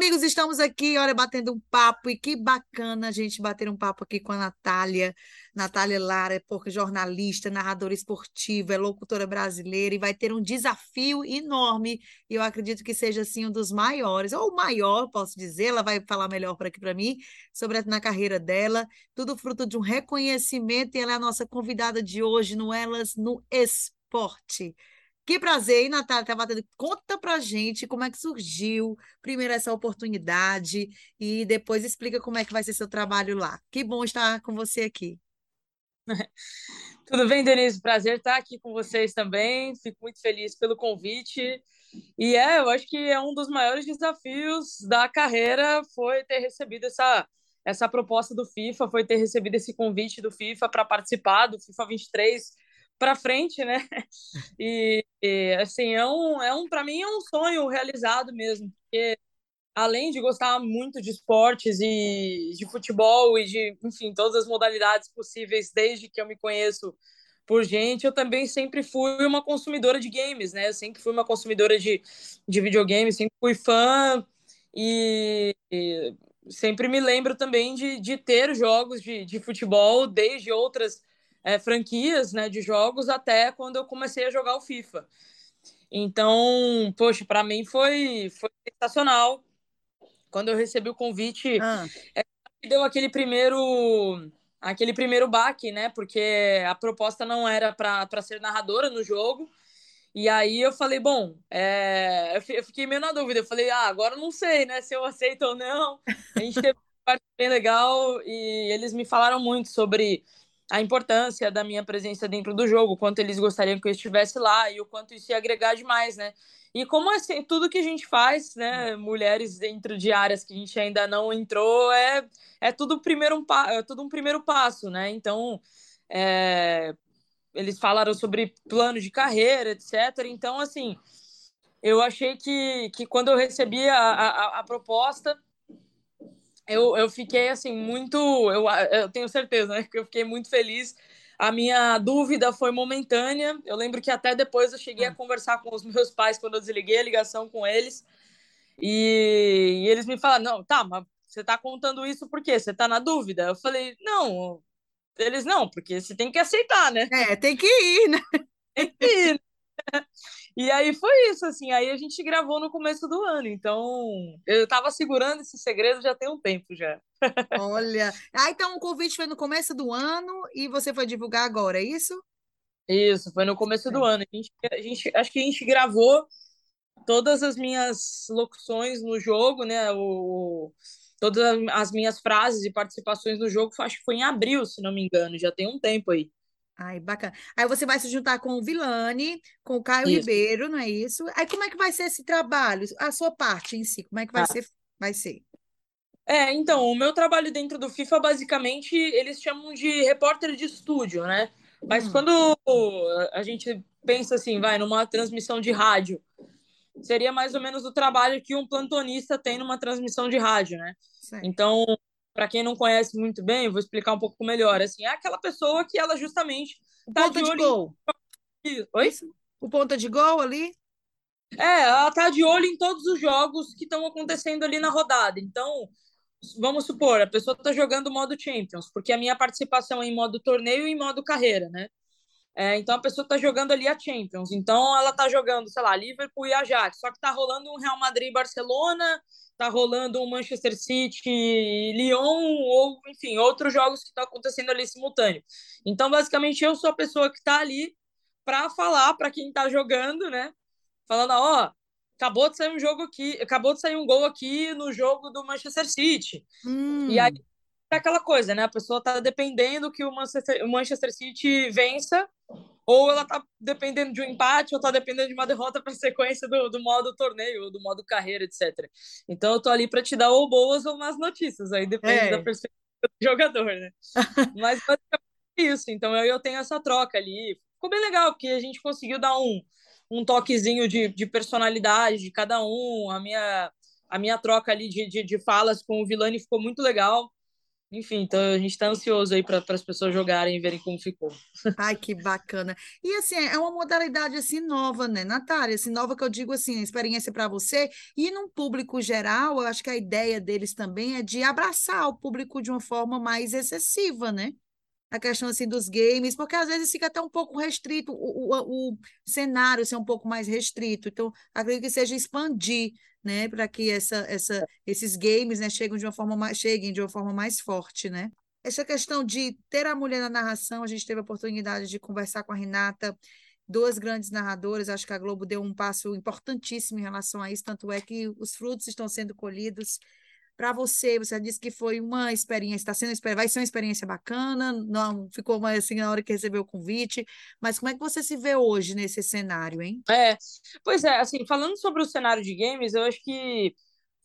Amigos, estamos aqui, olha, batendo um papo, e que bacana a gente bater um papo aqui com a Natália, Natália Lara, é jornalista, narradora esportiva, é locutora brasileira, e vai ter um desafio enorme, e eu acredito que seja, assim, um dos maiores, ou o maior, posso dizer, ela vai falar melhor por aqui para mim, sobre a, na carreira dela, tudo fruto de um reconhecimento, e ela é a nossa convidada de hoje no Elas no Esporte. Que prazer, hein, Natália? Tá batendo. Conta pra gente como é que surgiu, primeiro, essa oportunidade e depois explica como é que vai ser seu trabalho lá. Que bom estar com você aqui. Tudo bem, Denise? Prazer estar aqui com vocês também. Fico muito feliz pelo convite. E é, eu acho que é um dos maiores desafios da carreira foi ter recebido essa, essa proposta do FIFA, foi ter recebido esse convite do FIFA para participar do FIFA 23 para frente, né? E, e, assim, é um, é um para mim é um sonho realizado mesmo, porque além de gostar muito de esportes e de futebol e de, enfim, todas as modalidades possíveis desde que eu me conheço por gente, eu também sempre fui uma consumidora de games, né? Eu sempre fui uma consumidora de, de videogames, sempre fui fã e, e sempre me lembro também de, de ter jogos de, de futebol desde outras é, franquias né, de jogos até quando eu comecei a jogar o FIFA. Então, poxa, para mim foi, foi sensacional. Quando eu recebi o convite, ah. é, deu aquele primeiro aquele primeiro baque, né? Porque a proposta não era para ser narradora no jogo. E aí eu falei, bom, é... eu fiquei meio na dúvida. Eu falei, ah, agora não sei, né? Se eu aceito ou não. A gente teve uma parte bem legal e eles me falaram muito sobre a importância da minha presença dentro do jogo, o quanto eles gostariam que eu estivesse lá e o quanto isso ia agregar demais, né? E como assim, tudo que a gente faz, né, mulheres dentro de áreas que a gente ainda não entrou, é, é tudo primeiro um é tudo um primeiro passo, né? Então, é, eles falaram sobre plano de carreira, etc. Então, assim, eu achei que, que quando eu recebi a, a, a proposta, eu, eu fiquei assim muito. Eu, eu tenho certeza, né? Que eu fiquei muito feliz. A minha dúvida foi momentânea. Eu lembro que até depois eu cheguei a hum. conversar com os meus pais quando eu desliguei a ligação com eles. E, e eles me falaram: não, tá, mas você tá contando isso por quê? Você tá na dúvida? Eu falei: não. Eles não, porque você tem que aceitar, né? É, tem que ir, né? Tem que ir. E aí foi isso, assim. Aí a gente gravou no começo do ano. Então, eu tava segurando esse segredo já tem um tempo já. Olha. Ah, então o convite foi no começo do ano e você foi divulgar agora, é isso? Isso, foi no começo é. do ano. A gente, a gente, acho que a gente gravou todas as minhas locuções no jogo, né? O, todas as minhas frases e participações no jogo, acho que foi em abril, se não me engano, já tem um tempo aí. Ai, bacana. Aí você vai se juntar com o Vilani, com o Caio isso. Ribeiro, não é isso? Aí como é que vai ser esse trabalho? A sua parte em si, como é que vai, ah. ser, vai ser? É, então, o meu trabalho dentro do FIFA, basicamente, eles chamam de repórter de estúdio, né? Mas hum. quando a gente pensa assim, vai, numa transmissão de rádio, seria mais ou menos o trabalho que um plantonista tem numa transmissão de rádio, né? Sim. Então, para quem não conhece muito bem, eu vou explicar um pouco melhor. Assim, é aquela pessoa que ela justamente tá ponta de, de gol. Em... Oi? O ponta de gol ali? É, ela tá de olho em todos os jogos que estão acontecendo ali na rodada. Então, vamos supor, a pessoa tá jogando modo Champions, porque a minha participação é em modo torneio e em modo carreira, né? É, então a pessoa está jogando ali a Champions. Então ela está jogando, sei lá, Liverpool e Ajax. Só que está rolando um Real Madrid e Barcelona, está rolando um Manchester City e Lyon, ou enfim, outros jogos que estão acontecendo ali simultâneo. Então, basicamente, eu sou a pessoa que está ali para falar para quem está jogando, né? Falando, ó, oh, acabou de sair um jogo aqui, acabou de sair um gol aqui no jogo do Manchester City. Hum. E aí é aquela coisa, né? A pessoa está dependendo que o Manchester, o Manchester City vença, ou ela está dependendo de um empate, ou está dependendo de uma derrota para sequência do, do modo torneio, do modo carreira, etc. Então eu tô ali para te dar ou boas ou más notícias, aí depende é. da perspectiva do jogador, né? Mas basicamente é isso. Então eu, eu tenho essa troca ali. Ficou bem legal, porque a gente conseguiu dar um, um toquezinho de, de personalidade de cada um. A minha, a minha troca ali de, de, de falas com o Vilani ficou muito legal. Enfim, então a gente está ansioso aí para as pessoas jogarem e verem como ficou. Ai, que bacana. E assim, é uma modalidade assim nova, né, Natália? Assim, nova que eu digo assim, experiência para você e num público geral, eu acho que a ideia deles também é de abraçar o público de uma forma mais excessiva, né? a questão assim dos games, porque às vezes fica até um pouco restrito o, o, o cenário ser um pouco mais restrito. Então, acredito que seja expandir, né, para que essa, essa, esses games, né, cheguem de uma forma mais, cheguem de uma forma mais forte, né? Essa questão de ter a mulher na narração, a gente teve a oportunidade de conversar com a Renata, duas grandes narradoras, acho que a Globo deu um passo importantíssimo em relação a isso, tanto é que os frutos estão sendo colhidos para você, você disse que foi uma experiência, está sendo, vai ser uma experiência bacana, não ficou mais assim na hora que recebeu o convite, mas como é que você se vê hoje nesse cenário, hein? É, pois é, assim, falando sobre o cenário de games, eu acho que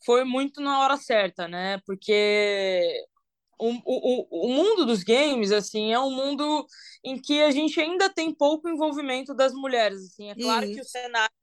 foi muito na hora certa, né? Porque o, o, o mundo dos games, assim, é um mundo em que a gente ainda tem pouco envolvimento das mulheres, assim, é claro Isso. que o cenário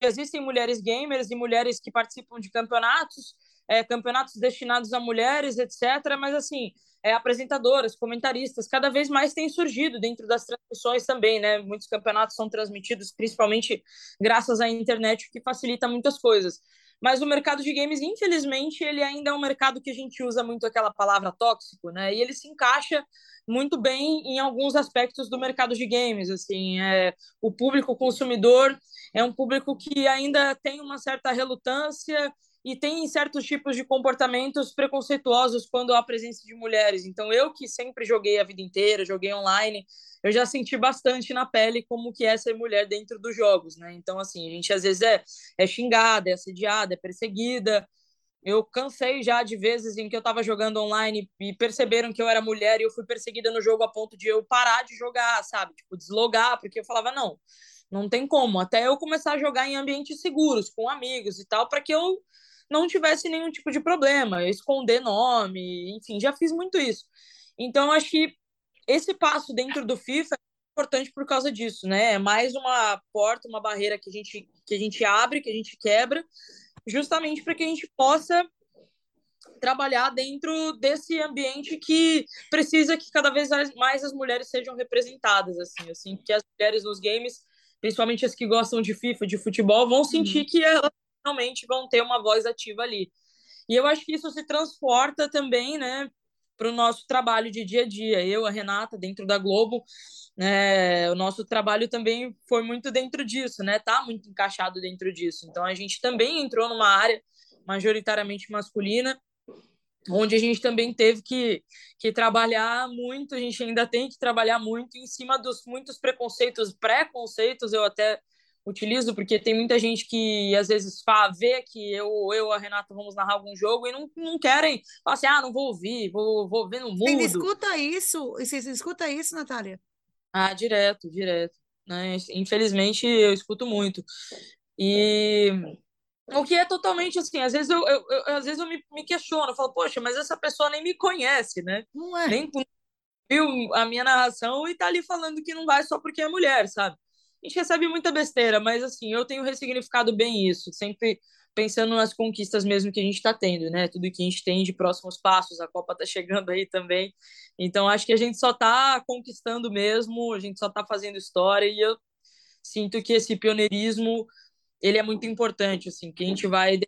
existem mulheres gamers e mulheres que participam de campeonatos, é, campeonatos destinados a mulheres, etc. Mas, assim, é, apresentadoras, comentaristas, cada vez mais têm surgido dentro das transmissões também, né? Muitos campeonatos são transmitidos principalmente graças à internet, o que facilita muitas coisas. Mas o mercado de games, infelizmente, ele ainda é um mercado que a gente usa muito aquela palavra tóxico, né? E ele se encaixa muito bem em alguns aspectos do mercado de games, assim, é, o público consumidor é um público que ainda tem uma certa relutância e tem certos tipos de comportamentos preconceituosos quando há presença de mulheres. Então, eu que sempre joguei a vida inteira, joguei online, eu já senti bastante na pele como que é ser mulher dentro dos jogos, né? Então, assim, a gente às vezes é, é xingada, é assediada, é perseguida. Eu cansei já de vezes em que eu estava jogando online e perceberam que eu era mulher e eu fui perseguida no jogo a ponto de eu parar de jogar, sabe? Tipo, deslogar, porque eu falava, não, não tem como. Até eu começar a jogar em ambientes seguros, com amigos e tal, para que eu não tivesse nenhum tipo de problema, esconder nome, enfim, já fiz muito isso. Então, acho que esse passo dentro do FIFA é importante por causa disso, né? É mais uma porta, uma barreira que a gente, que a gente abre, que a gente quebra, justamente para que a gente possa trabalhar dentro desse ambiente que precisa que cada vez mais as mulheres sejam representadas, assim, assim, que as mulheres nos games, principalmente as que gostam de FIFA, de futebol, vão sentir uhum. que elas realmente vão ter uma voz ativa ali. E eu acho que isso se transporta também, né, para o nosso trabalho de dia a dia. Eu, a Renata, dentro da Globo, né, o nosso trabalho também foi muito dentro disso, né? Tá muito encaixado dentro disso. Então a gente também entrou numa área majoritariamente masculina, onde a gente também teve que, que trabalhar muito, a gente ainda tem que trabalhar muito em cima dos muitos preconceitos, preconceitos, eu até utilizo, porque tem muita gente que às vezes fala, vê que eu eu a Renata vamos narrar algum jogo e não, não querem, falar assim, ah, não vou ouvir, vou, vou ver no mundo. Você escuta isso? Você escuta isso, Natália? Ah, direto, direto. Né? Infelizmente, eu escuto muito. E o que é totalmente assim, às vezes eu, eu, eu às vezes eu me, me questiono, eu falo, poxa, mas essa pessoa nem me conhece, né? Não é. Nem viu a minha narração e tá ali falando que não vai só porque é mulher, sabe? A gente recebe muita besteira, mas assim, eu tenho ressignificado bem isso, sempre pensando nas conquistas mesmo que a gente está tendo, né? Tudo que a gente tem de próximos passos, a Copa está chegando aí também. Então acho que a gente só está conquistando mesmo, a gente só está fazendo história e eu sinto que esse pioneirismo ele é muito importante, assim, que a gente vai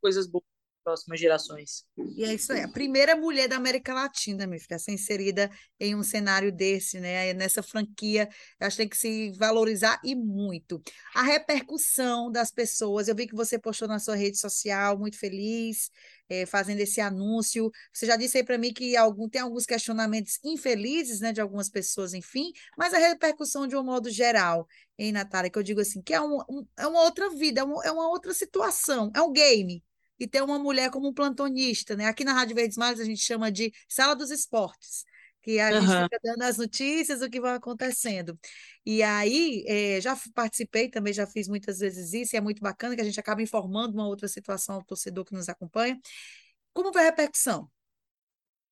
coisas boas próximas gerações. E é isso aí. A primeira mulher da América Latina, minha filha, a ser inserida em um cenário desse, né? Nessa franquia, acho que tem que se valorizar e muito. A repercussão das pessoas, eu vi que você postou na sua rede social, muito feliz, é, fazendo esse anúncio. Você já disse aí para mim que algum, tem alguns questionamentos infelizes, né, de algumas pessoas, enfim, mas a repercussão de um modo geral, hein, Natália, que eu digo assim, que é, um, um é uma outra vida, é uma, é uma outra situação, é um game, e ter uma mulher como um plantonista, né? Aqui na Rádio Verdes Mares a gente chama de sala dos esportes, que a uhum. gente fica dando as notícias, o que vai acontecendo. E aí, é, já participei, também já fiz muitas vezes isso, e é muito bacana que a gente acaba informando uma outra situação ao torcedor que nos acompanha. Como foi a repercussão?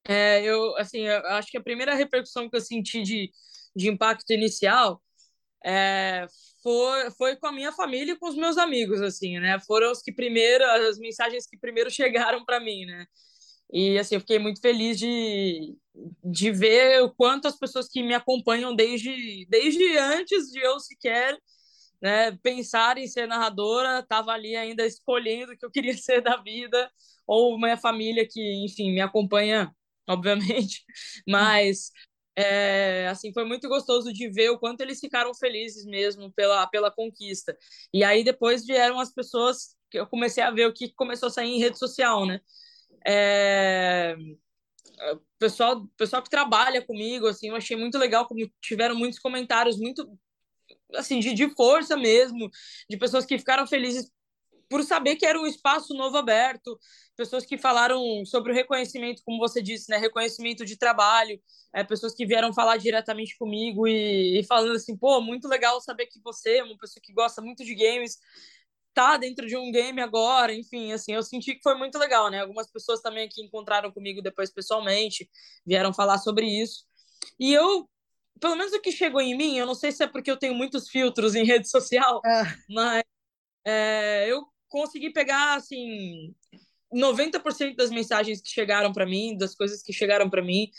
É, eu, assim, eu acho que a primeira repercussão que eu senti de, de impacto inicial é, foi, foi com a minha família e com os meus amigos, assim, né? Foram os que primeiro, as mensagens que primeiro chegaram para mim, né? E assim, eu fiquei muito feliz de, de ver o quanto as pessoas que me acompanham desde, desde antes de eu sequer né, pensar em ser narradora, estava ali ainda escolhendo o que eu queria ser da vida, ou minha família que, enfim, me acompanha, obviamente, mas é, assim foi muito gostoso de ver o quanto eles ficaram felizes mesmo pela, pela conquista. E aí depois vieram as pessoas que eu comecei a ver o que começou a sair em rede social, né? É, pessoal, pessoal que trabalha comigo, assim, eu achei muito legal como tiveram muitos comentários muito assim de, de força mesmo, de pessoas que ficaram felizes por saber que era um espaço novo aberto, pessoas que falaram sobre o reconhecimento, como você disse, né, reconhecimento de trabalho, é, pessoas que vieram falar diretamente comigo e, e falando assim, pô, muito legal saber que você é uma pessoa que gosta muito de games, tá dentro de um game agora, enfim, assim, eu senti que foi muito legal, né? Algumas pessoas também que encontraram comigo depois pessoalmente vieram falar sobre isso. E eu, pelo menos o que chegou em mim, eu não sei se é porque eu tenho muitos filtros em rede social, ah. mas é, eu consegui pegar, assim, 90% das mensagens que chegaram para mim, das coisas que chegaram para mim,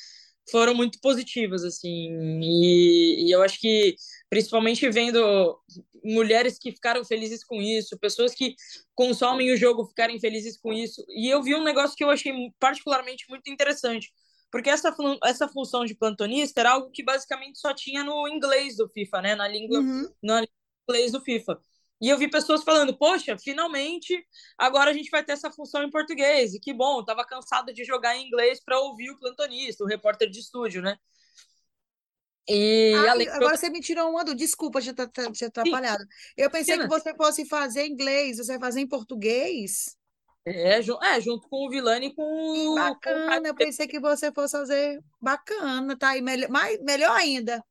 foram muito positivas, assim, e, e, eu acho que, principalmente vendo mulheres que ficaram felizes com isso, pessoas que consomem o jogo ficarem felizes com isso, e eu vi um negócio que eu achei particularmente muito interessante, porque essa, essa função de plantonista era algo que basicamente só tinha no inglês do FIFA, né, na língua, uhum. na língua inglês do FIFA. E eu vi pessoas falando, poxa, finalmente agora a gente vai ter essa função em português. E que bom, eu tava cansado de jogar em inglês para ouvir o plantonista, o repórter de estúdio, né? E ah, agora eu... você me tirou uma do. Desculpa te, te atrapalhado. Eu pensei Sim, que você fosse fazer inglês, você vai fazer em português? É, é, junto com o Vilani e com Bacana, com... eu pensei que você fosse fazer bacana, tá? E melhor, mais, melhor ainda.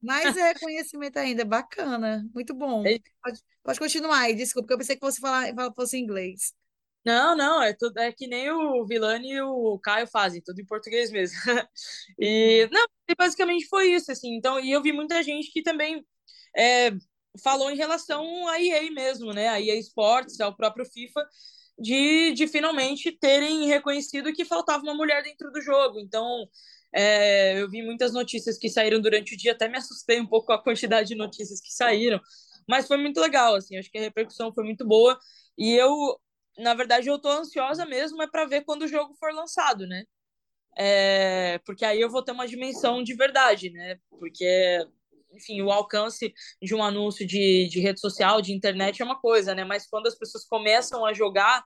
Mais reconhecimento ainda, bacana, muito bom. É pode, pode continuar aí, desculpa, porque eu pensei que você falar, fosse inglês. Não, não, é, tudo, é que nem o Vilani e o Caio fazem, tudo em português mesmo. e, uhum. não, basicamente foi isso, assim. Então, e eu vi muita gente que também é, falou em relação à EA mesmo, né? A EA Sports, ao próprio FIFA, de, de finalmente terem reconhecido que faltava uma mulher dentro do jogo. Então, é, eu vi muitas notícias que saíram durante o dia, até me assustei um pouco com a quantidade de notícias que saíram, mas foi muito legal, assim, acho que a repercussão foi muito boa. E eu, na verdade, eu tô ansiosa mesmo é para ver quando o jogo for lançado, né? É, porque aí eu vou ter uma dimensão de verdade, né? Porque enfim, o alcance de um anúncio de, de rede social, de internet é uma coisa, né? Mas quando as pessoas começam a jogar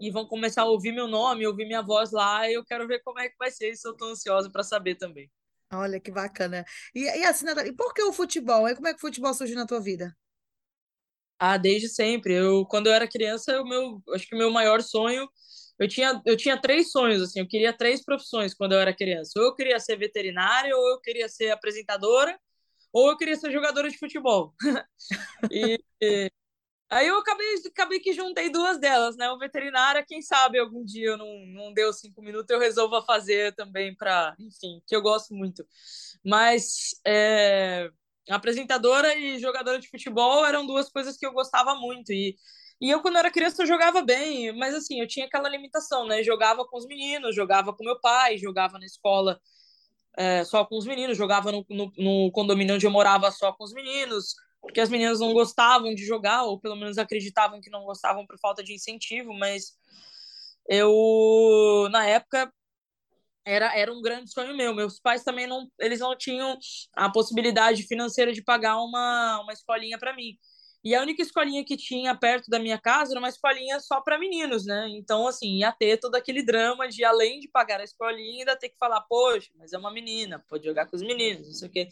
e vão começar a ouvir meu nome, ouvir minha voz lá, eu quero ver como é que vai ser, isso eu tô ansiosa para saber também. Olha que bacana. E, e assim, Natália, e por que o futebol? E como é que o futebol surgiu na tua vida? Ah, desde sempre. Eu, quando eu era criança, o meu, acho que o meu maior sonho, eu tinha, eu tinha três sonhos, assim, eu queria três profissões quando eu era criança. Ou eu queria ser veterinária, ou eu queria ser apresentadora, ou eu queria ser jogadora de futebol. e, e, aí eu acabei, acabei que juntei duas delas, né? O veterinária, quem sabe algum dia eu não, não deu cinco minutos, eu resolva fazer também para, enfim, que eu gosto muito. Mas é, apresentadora e jogadora de futebol eram duas coisas que eu gostava muito e e eu, quando era criança, eu jogava bem, mas assim, eu tinha aquela limitação, né? Jogava com os meninos, jogava com meu pai, jogava na escola é, só com os meninos, jogava no, no, no, condomínio onde eu morava só com os meninos, porque as meninas não gostavam de jogar, ou pelo menos acreditavam que não gostavam por falta de incentivo, mas eu, na época, era, era um grande sonho meu. Meus pais também não, eles não tinham a possibilidade financeira de pagar uma, uma escolinha para mim. E a única escolinha que tinha perto da minha casa era uma escolinha só para meninos, né? Então, assim, ia ter todo aquele drama de, além de pagar a escolinha, ainda ter que falar, poxa, mas é uma menina, pode jogar com os meninos, não sei o quê.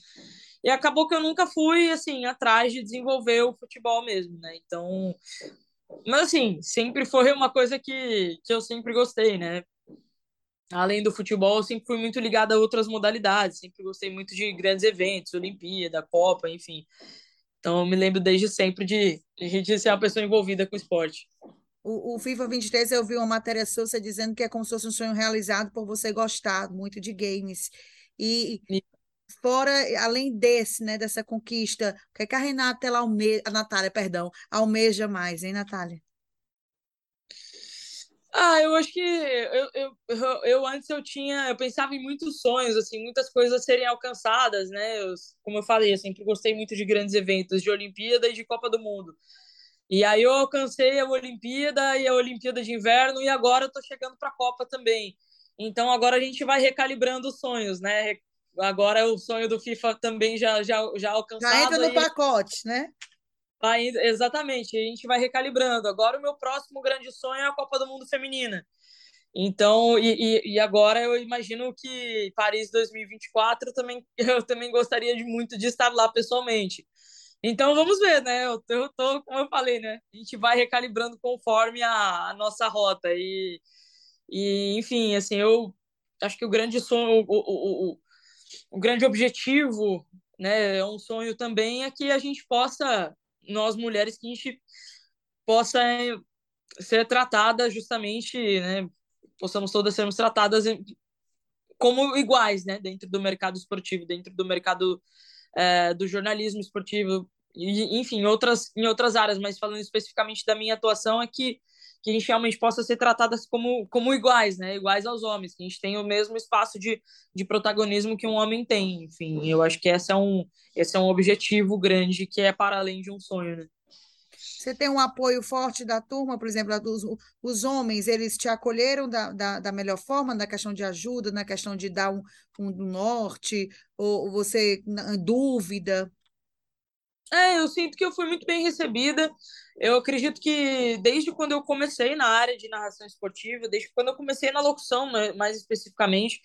E acabou que eu nunca fui, assim, atrás de desenvolver o futebol mesmo, né? Então, mas assim, sempre foi uma coisa que, que eu sempre gostei, né? Além do futebol, eu sempre fui muito ligada a outras modalidades, sempre gostei muito de grandes eventos, Olimpíada, Copa, enfim. Então, eu me lembro desde sempre de, de a gente ser uma pessoa envolvida com o esporte. O, o, FIFA 23, eu vi uma matéria sua dizendo que é como se fosse um sonho realizado por você gostar muito de games. E, e... fora, além desse, né, dessa conquista, o que, é que a Renata, ela almeja, a Natália, perdão, almeja mais, hein, Natália? Ah, eu acho que eu, eu, eu, antes eu tinha, eu pensava em muitos sonhos, assim, muitas coisas a serem alcançadas, né? Eu, como eu falei, eu sempre gostei muito de grandes eventos, de Olimpíada e de Copa do Mundo. E aí eu alcancei a Olimpíada e a Olimpíada de Inverno e agora eu tô chegando para a Copa também. Então agora a gente vai recalibrando os sonhos, né? Agora o sonho do FIFA também já já já alcançado. Já entra no e... pacote, né? Vai, exatamente, a gente vai recalibrando. Agora o meu próximo grande sonho é a Copa do Mundo Feminina. Então, e, e, agora eu imagino que Paris 2024 também eu também gostaria de muito de estar lá pessoalmente. Então vamos ver, né? Eu, eu tô, como eu falei, né? A gente vai recalibrando conforme a, a nossa rota. E, e, enfim, assim, eu acho que o grande sonho, o, o, o, o grande objetivo, né? É um sonho também é que a gente possa, nós mulheres, que a gente possa ser tratada justamente, né? Possamos todas sermos tratadas como iguais, né? Dentro do mercado esportivo, dentro do mercado é, do jornalismo esportivo, e, enfim, outras, em outras áreas, mas falando especificamente da minha atuação, é que, que a gente realmente possa ser tratadas como, como iguais, né? Iguais aos homens, que a gente tem o mesmo espaço de, de protagonismo que um homem tem. Enfim, eu acho que esse é um, esse é um objetivo grande que é para além de um sonho, né? Você tem um apoio forte da turma, por exemplo, os, os homens, eles te acolheram da, da, da, melhor forma na questão de ajuda, na questão de dar um, um norte, ou, você, dúvida? É, eu sinto que eu fui muito bem recebida. Eu acredito que desde quando eu comecei na área de narração esportiva, desde quando eu comecei na locução, mais especificamente,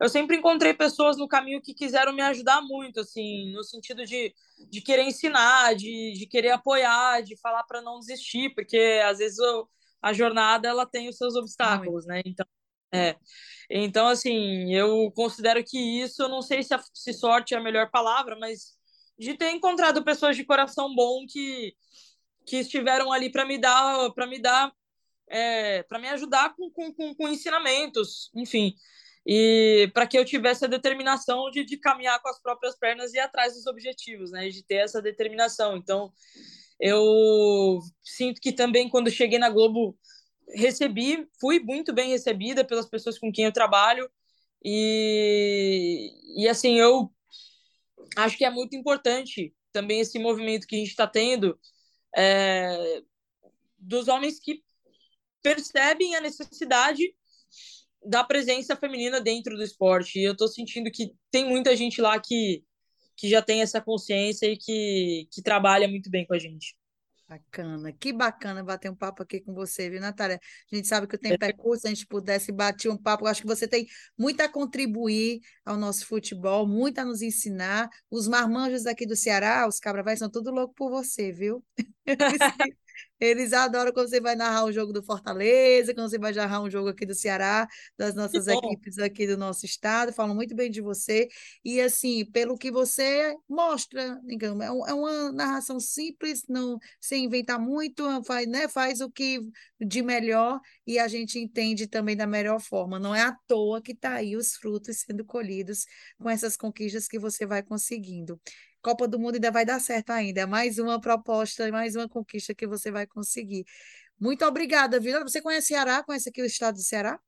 eu sempre encontrei pessoas no caminho que quiseram me ajudar muito, assim, no sentido de, de querer ensinar, de, de querer apoiar, de falar para não desistir, porque às vezes eu, a jornada ela tem os seus obstáculos, né? Então, é. Então, assim, eu considero que isso, eu não sei se, a, se sorte é a melhor palavra, mas de ter encontrado pessoas de coração bom que, que estiveram ali para me dar para me dar é, para me ajudar com, com, com, ensinamentos, enfim, e para que eu tivesse a determinação de, de caminhar com as próprias pernas e ir atrás dos objetivos, né, de ter essa determinação. Então, eu sinto que também quando cheguei na Globo recebi, fui muito bem recebida pelas pessoas com quem eu trabalho. E, e assim eu acho que é muito importante também esse movimento que a gente está tendo é, dos homens que percebem a necessidade da presença feminina dentro do esporte. E eu estou sentindo que tem muita gente lá que, que já tem essa consciência e que, que trabalha muito bem com a gente. Bacana, que bacana bater um papo aqui com você, viu, Natália? A gente sabe que o tempo é curto, se a gente pudesse bater um papo, eu acho que você tem muito a contribuir ao nosso futebol, muito a nos ensinar. Os marmanjos aqui do Ceará, os cabravais, são tudo louco por você, viu? Eles adoram quando você vai narrar um jogo do Fortaleza, quando você vai narrar um jogo aqui do Ceará, das nossas equipes aqui do nosso estado, falam muito bem de você. E assim, pelo que você mostra, digamos, é, é uma narração simples, não sem inventar muito, faz, né, faz o que de melhor e a gente entende também da melhor forma. Não é à toa que está aí os frutos sendo colhidos com essas conquistas que você vai conseguindo. Copa do Mundo ainda vai dar certo ainda. É mais uma proposta, mais uma conquista que você vai conseguir. Muito obrigada, Vila. Você conhece Ceará? Conhece aqui o estado do Ceará?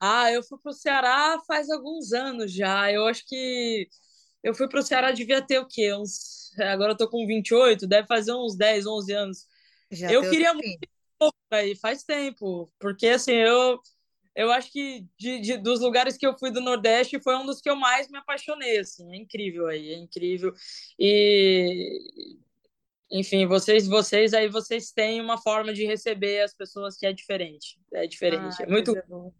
Ah, eu fui para o Ceará faz alguns anos já. Eu acho que eu fui para o Ceará, devia ter o quê? Uns... Agora eu tô com 28, deve fazer uns 10, 11 anos. Já eu queria muito aí, faz tempo, porque assim, eu eu acho que de, de, dos lugares que eu fui do Nordeste foi um dos que eu mais me apaixonei, assim, é incrível aí, é incrível. E enfim, vocês vocês aí vocês têm uma forma de receber as pessoas que é diferente, é diferente, é muito bom.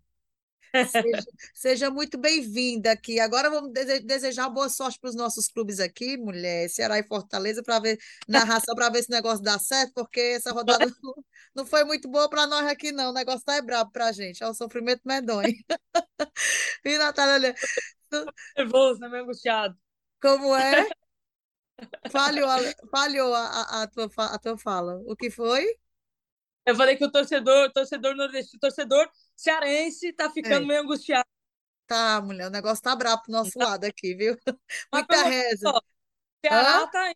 Seja, seja muito bem-vinda aqui. Agora vamos desejar boa sorte para os nossos clubes aqui, mulher, Ceará e Fortaleza, para ver narração, para ver se o negócio dá certo, porque essa rodada não, foi muito boa para nós aqui, não. O negócio tá é brabo para a gente, é o sofrimento medonho. E, Natália, nervoso, né? Meio angustiado. Como é? Falhou, a, falhou a, a, a, tua, a tua fala. O que foi? Eu falei que o torcedor, torcedor nordestino, torcedor cearense tá ficando é. meio angustiado. Tá, mulher, o negócio tá brabo pro nosso lado aqui, viu? Muita reza. Ceará Hã? tá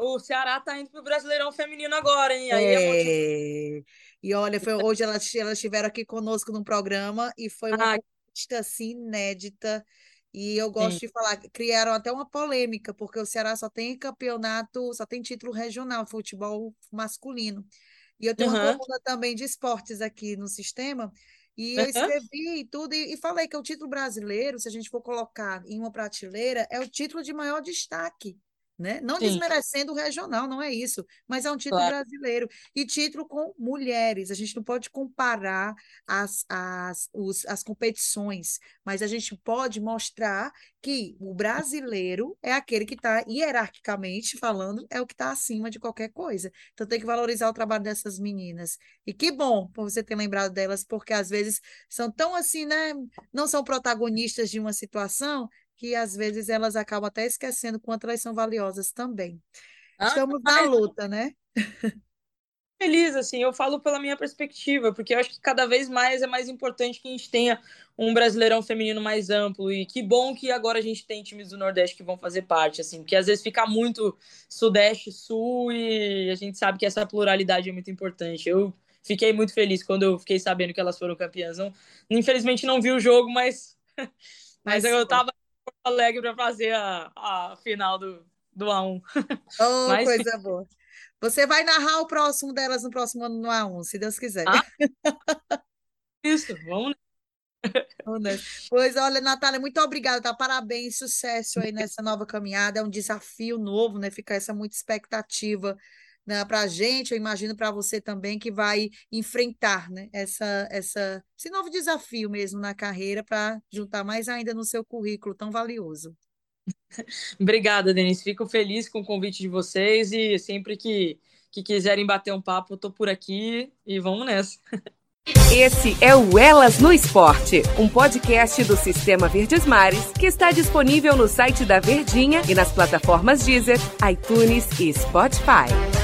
o Ceará tá indo pro Brasileirão Feminino agora, hein? Aí é... é e olha, foi, hoje elas, elas estiveram aqui conosco no programa e foi uma ah. conquista assim, inédita. E eu gosto Sim. de falar, criaram até uma polêmica, porque o Ceará só tem campeonato, só tem título regional, futebol masculino. E eu tenho uhum. uma coluna também de esportes aqui no sistema, e eu escrevi tudo e, e, falei que o título brasileiro, se a gente for colocar em uma prateleira, é o título de maior destaque né? Não Sim. desmerecendo o regional, não é isso, mas é um título claro. brasileiro e título com mulheres. A gente não pode comparar as, as, os, as competições, mas a gente pode mostrar que o brasileiro é aquele que está, hierarquicamente falando, é o que está acima de qualquer coisa. Então tem que valorizar o trabalho dessas meninas. E que bom por você ter lembrado delas, porque às vezes são tão assim, né? Não são protagonistas de uma situação que às vezes elas acabam até esquecendo quanto elas são valiosas também. Ah, Estamos na luta, né? Feliz, assim, eu falo pela minha perspectiva, porque eu acho que cada vez mais é mais importante que a gente tenha um brasileirão feminino mais amplo, e que bom que agora a gente tem times do Nordeste que vão fazer parte, assim, porque às vezes fica muito Sudeste, Sul, e a gente sabe que essa pluralidade é muito importante. Eu fiquei muito feliz quando eu fiquei sabendo que elas foram campeãs. Não, infelizmente não vi o jogo, mas, mas, mas eu tava Alegre para fazer a, a final do, do A1. Oh, Mas, coisa boa. Você vai narrar o próximo delas no próximo ano no A1, se Deus quiser. Ah, isso, vamos. Pois olha, Natália, muito obrigada, tá? Parabéns, sucesso aí nessa nova caminhada. É um desafio novo, né? Fica essa muita expectativa né, para a gente, eu imagino para você também, que vai enfrentar né, essa, essa, esse novo desafio mesmo na carreira para juntar mais ainda no seu currículo tão valioso. Obrigada, Denise. Fico feliz com o convite de vocês e sempre que, que quiserem bater um papo, eu estou por aqui e vamos nessa. Esse é o Elas no Esporte, um podcast do Sistema Verdes Mares que está disponível no site da Verdinha e nas plataformas Deezer, iTunes e Spotify.